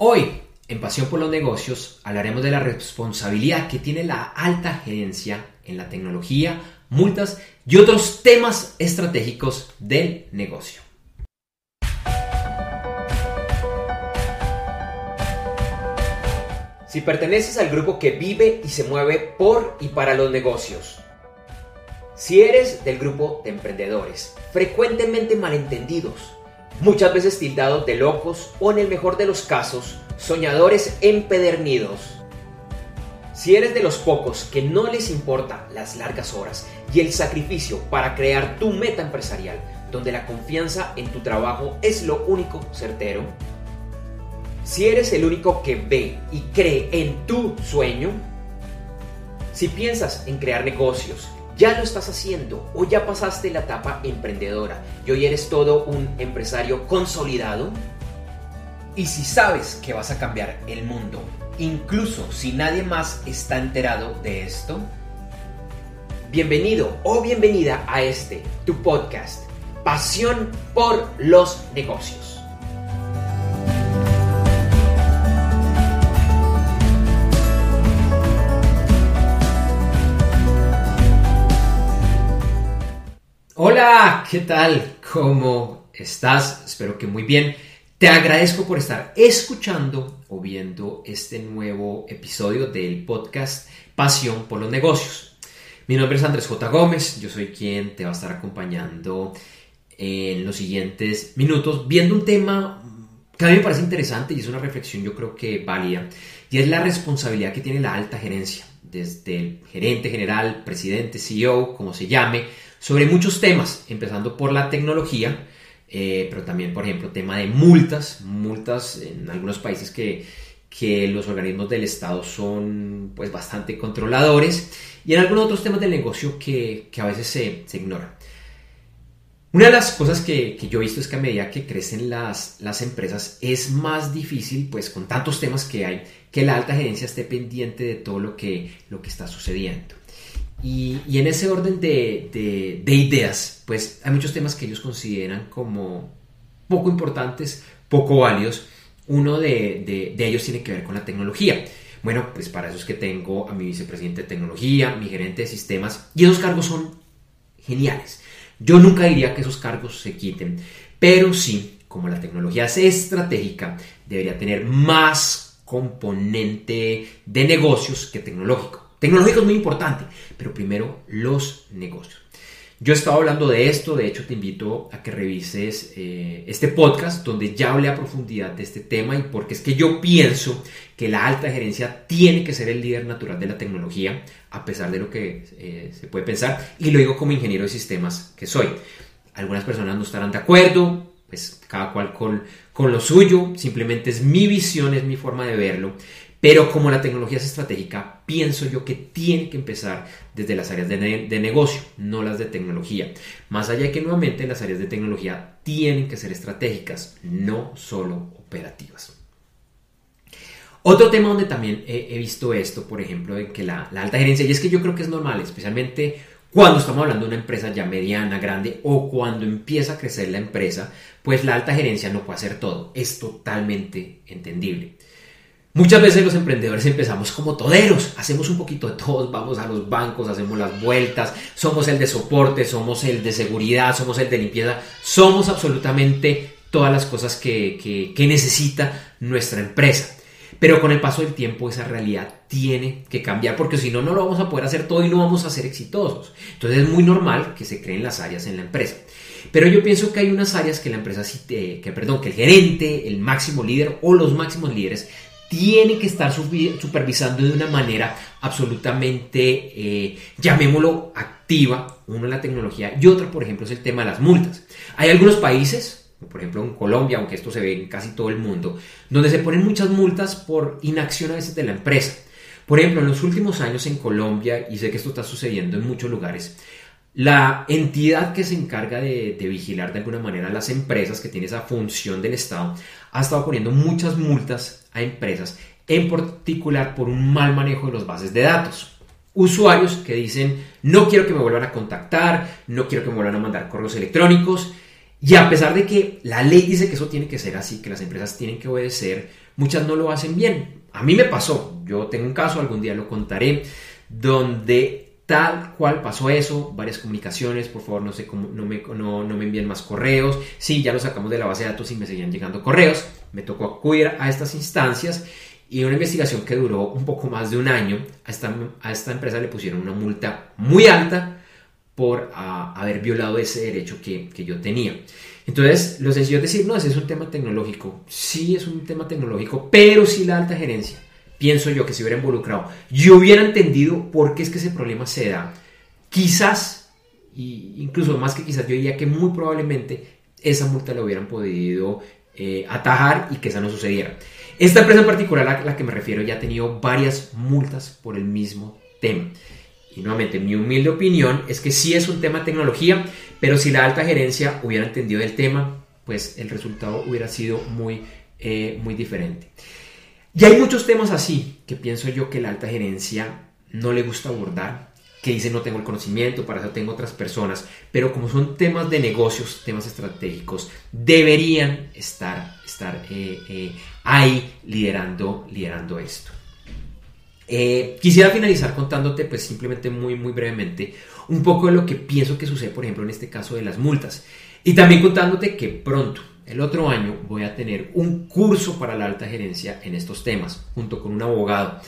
Hoy, en Pasión por los Negocios, hablaremos de la responsabilidad que tiene la alta gerencia en la tecnología, multas y otros temas estratégicos del negocio. Si perteneces al grupo que vive y se mueve por y para los negocios, si eres del grupo de emprendedores, frecuentemente malentendidos, muchas veces tildados de locos o en el mejor de los casos, soñadores empedernidos. Si eres de los pocos que no les importa las largas horas y el sacrificio para crear tu meta empresarial, donde la confianza en tu trabajo es lo único certero, si eres el único que ve y cree en tu sueño, si piensas en crear negocios, ya lo estás haciendo o ya pasaste la etapa emprendedora y hoy eres todo un empresario consolidado? Y si sabes que vas a cambiar el mundo, incluso si nadie más está enterado de esto, bienvenido o bienvenida a este, tu podcast, Pasión por los Negocios. Hola, ¿qué tal? ¿Cómo estás? Espero que muy bien. Te agradezco por estar escuchando o viendo este nuevo episodio del podcast Pasión por los Negocios. Mi nombre es Andrés J. Gómez, yo soy quien te va a estar acompañando en los siguientes minutos viendo un tema que a mí me parece interesante y es una reflexión yo creo que válida y es la responsabilidad que tiene la alta gerencia, desde el gerente general, presidente, CEO, como se llame, sobre muchos temas, empezando por la tecnología, eh, pero también, por ejemplo, tema de multas, multas en algunos países que, que los organismos del Estado son pues bastante controladores y en algunos otros temas del negocio que, que a veces se, se, ignoran. Una de las cosas que, que, yo he visto es que a medida que crecen las, las empresas es más difícil, pues con tantos temas que hay, que la alta gerencia esté pendiente de todo lo que, lo que está sucediendo. Y, en ese orden de, ideas, pues hay muchos temas que ellos consideran como poco importantes, poco válidos. Uno de, ellos tiene que ver con la tecnología. Bueno, pues para eso es que tengo a mi vicepresidente de tecnología, mi gerente de sistemas, y esos cargos son geniales. Yo nunca diría que esos cargos se quiten, pero sí, como la tecnología es estratégica, debería tener más componente de negocios que tecnológico. Tecnológico es muy importante, pero primero los negocios. Yo he estado hablando de esto, de hecho te invito a que revises eh, este podcast donde ya hablé a profundidad de este tema y porque es que yo pienso que la alta gerencia tiene que ser el líder natural de la tecnología, a pesar de lo que eh, se puede pensar, y lo digo como ingeniero de sistemas que soy. Algunas personas no estarán de acuerdo, pues cada cual con, con lo suyo, simplemente es mi visión, es mi forma de verlo, pero como la tecnología es estratégica, pienso yo que tiene que empezar desde las áreas de, negocio, no las de tecnología. Más allá de que nuevamente las áreas de tecnología tienen que ser estratégicas, no solo operativas. Otro tema donde también he, visto esto, por ejemplo, de que la, alta gerencia, y es que yo creo que es normal, especialmente cuando estamos hablando de una empresa ya mediana, grande, o cuando empieza a crecer la empresa, pues la alta gerencia no puede hacer todo. Es totalmente entendible. Muchas veces los emprendedores empezamos como toderos, hacemos un poquito de todo, vamos a los bancos, hacemos las vueltas, somos el de soporte, somos el de seguridad, somos el de limpieza, somos absolutamente todas las cosas que, necesita nuestra empresa. Pero con el paso del tiempo esa realidad tiene que cambiar porque si no, no lo vamos a poder hacer todo y no vamos a ser exitosos. Entonces es muy normal que se creen las áreas en la empresa. Pero yo pienso que hay unas áreas que la empresa, que, perdón, que el gerente, el máximo líder o los máximos líderes tiene que estar supervisando de una manera absolutamente, eh, llamémoslo, activa, una la tecnología y otra, por ejemplo, es el tema de las multas. Hay algunos países, por ejemplo en Colombia, aunque esto se ve en casi todo el mundo, donde se ponen muchas multas por inacción a veces de la empresa. Por ejemplo, en los últimos años en Colombia, y sé que esto está sucediendo en muchos lugares, la entidad que se encarga de, vigilar de alguna manera las empresas, que tiene esa función del Estado, ha estado poniendo muchas multas a empresas, en particular por un mal manejo de los bases de datos. Usuarios que dicen, no quiero que me vuelvan a contactar, no quiero que me vuelvan a mandar correos electrónicos, y a pesar de que la ley dice que eso tiene que ser así, que las empresas tienen que obedecer, muchas no lo hacen bien. A mí me pasó, yo tengo un caso, algún día lo contaré, donde tal cual pasó eso, varias comunicaciones, por favor no, sé cómo, no, me, no, me envíen más correos, sí, ya lo sacamos de la base de datos y me seguían llegando correos, me tocó acudir a estas instancias y una investigación que duró un poco más de un año, a esta, a esta empresa le pusieron una multa muy alta por haber violado ese derecho que, que yo tenía. Entonces, lo sencillo es decir, no, ese es un tema tecnológico. Sí, es un tema tecnológico, pero sí la alta gerencia pienso yo que se hubiera involucrado, yo hubiera entendido por qué es que ese problema se da, quizás, y incluso más que quizás, yo diría que muy probablemente esa multa la hubieran podido eh, atajar y que esa no sucediera. Esta empresa en particular a la que me refiero ya ha tenido varias multas por el mismo tema. Y nuevamente, mi humilde opinión es que sí es un tema de tecnología, pero si la alta gerencia hubiera entendido el tema, pues el resultado hubiera sido muy, eh, muy diferente. Y hay muchos temas así que pienso yo que la alta gerencia no le gusta abordar, que dice no tengo el conocimiento, para eso tengo otras personas, pero como son temas de negocios, temas estratégicos, deberían estar, estar eh, eh, ahí liderando, liderando esto. Eh, quisiera finalizar contándote, pues simplemente muy, muy brevemente, un poco de lo que pienso que sucede, por ejemplo, en este caso de las multas. Y también contándote que pronto, el otro año voy a tener un curso para la alta gerencia en estos temas, junto con un abogado.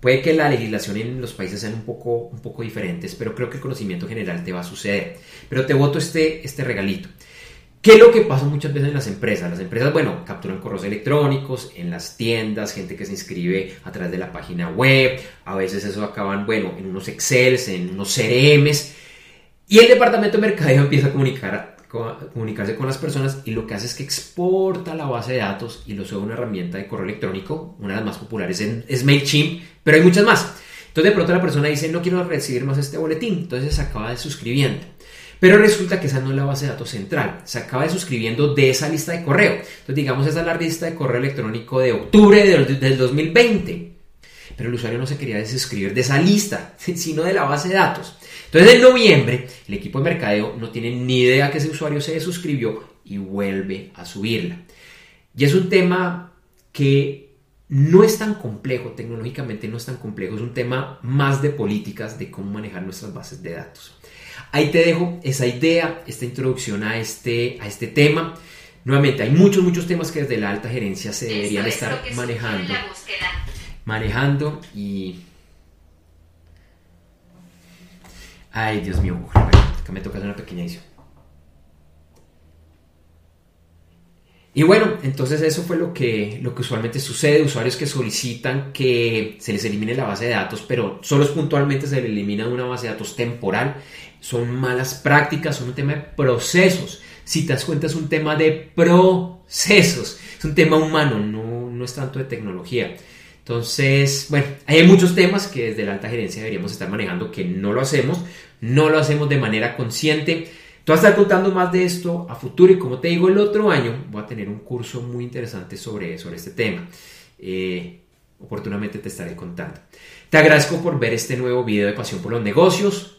Puede que la legislación en los países sean un poco, un poco diferentes, pero creo que el conocimiento general te va a suceder. Pero te voto este, este regalito. ¿Qué es lo que pasa muchas veces en las empresas? Las empresas, bueno, capturan correos electrónicos en las tiendas, gente que se inscribe a través de la página web, a veces eso acaban, bueno, en unos Excels, en unos CRMs, y el departamento de mercadeo empieza a comunicar comunicarse con las personas y lo que hace es que exporta la base de datos y lo sube a una herramienta de correo electrónico, una de las más populares es MailChimp, pero hay muchas más. Entonces de pronto la persona dice, no quiero recibir más este boletín, entonces se acaba de suscribiendo. Pero resulta que esa no es la base de datos central, se acaba de suscribiendo de esa lista de correo. Entonces digamos esa es la lista de correo electrónico de octubre del, del 2020. Pero el usuario no se quería desuscribir de esa lista, sino de la base de datos. Entonces en noviembre el equipo de mercadeo no tiene ni idea que ese usuario se suscribió y vuelve a subirla. Y es un tema que no es tan complejo, tecnológicamente no es tan complejo, es un tema más de políticas, de cómo manejar nuestras bases de datos. Ahí te dejo esa idea, esta introducción a este, a este tema. Nuevamente, hay muchos, muchos temas que desde la alta gerencia se deberían estar manejando. Manejando y Ay, Dios mío, acá me toca una pequeña edición. Y bueno, entonces eso fue lo que, lo que usualmente sucede. Usuarios que solicitan que se les elimine la base de datos, pero solo puntualmente se les elimina una base de datos temporal. Son malas prácticas, son un tema de procesos. Si te das cuenta, es un tema de procesos. Es un tema humano, no, no es tanto de tecnología. Entonces, bueno, hay muchos temas que desde la alta gerencia deberíamos estar manejando que no lo hacemos, no lo hacemos de manera consciente. Tú vas a estar contando más de esto a futuro y como te digo, el otro año voy a tener un curso muy interesante sobre, sobre este tema. Eh, oportunamente te estaré contando. Te agradezco por ver este nuevo video de Pasión por los Negocios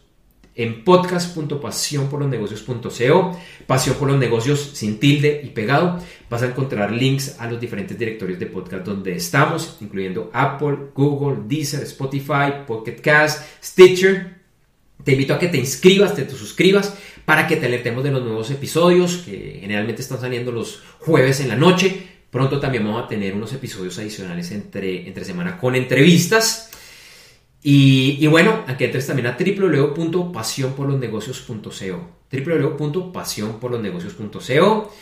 en podcast.pasionporlosnegocios.co, pasión por los negocios sin tilde y pegado. Vas a encontrar links a los diferentes directorios de podcast donde estamos, incluyendo Apple, Google, Deezer, Spotify, Pocket Cast, Stitcher. Te invito a que te inscribas, te, suscribas para que te alertemos de los nuevos episodios que generalmente están saliendo los jueves en la noche. Pronto también vamos a tener unos episodios adicionales entre, entre semana con entrevistas. Y, bueno, aquí entres también a www.pasionporlosnegocios.co www.pasionporlosnegocios.co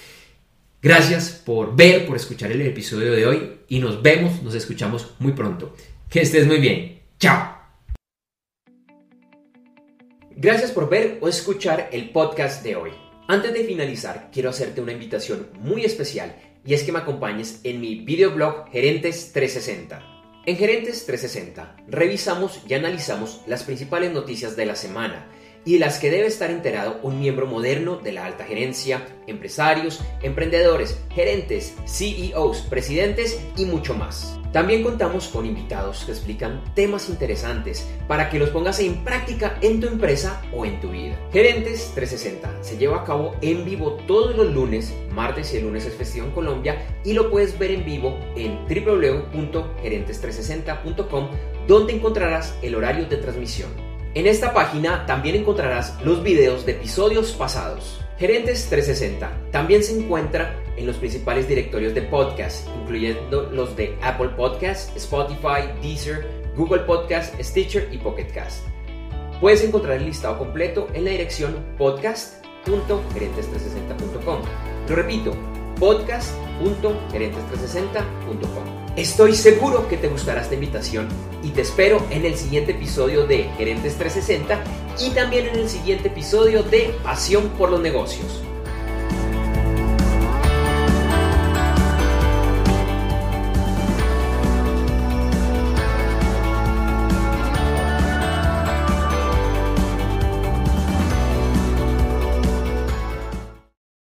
Gracias por ver, por escuchar el episodio de hoy y nos vemos, nos escuchamos muy pronto. Que estés muy bien. Chao. Gracias por ver o escuchar el podcast de hoy. Antes de finalizar, quiero hacerte una invitación muy especial y es que me acompañes en mi videoblog Gerentes 360 en Gerentes 360 revisamos y analizamos las principales noticias de la semana y de las que debe estar enterado un miembro moderno de la alta gerencia, empresarios, emprendedores, gerentes, CEOs, presidentes y mucho más. También contamos con invitados que explican temas interesantes para que los pongas en práctica en tu empresa o en tu vida. Gerentes 360 se lleva a cabo en vivo todos los lunes, martes y el lunes es festivo en Colombia y lo puedes ver en vivo en www.gerentes360.com donde encontrarás el horario de transmisión. En esta página también encontrarás los videos de episodios pasados. Gerentes 360 también se encuentra en los principales directorios de podcast, incluyendo los de Apple Podcast, Spotify, Deezer, Google Podcast, Stitcher y Pocket Cast. Puedes encontrar el listado completo en la dirección podcast.gerentes360.com. Lo repito, podcast.gerentes360.com. Estoy seguro que te gustará esta invitación y te espero en el siguiente episodio de Gerentes 360 y también en el siguiente episodio de Pasión por los Negocios.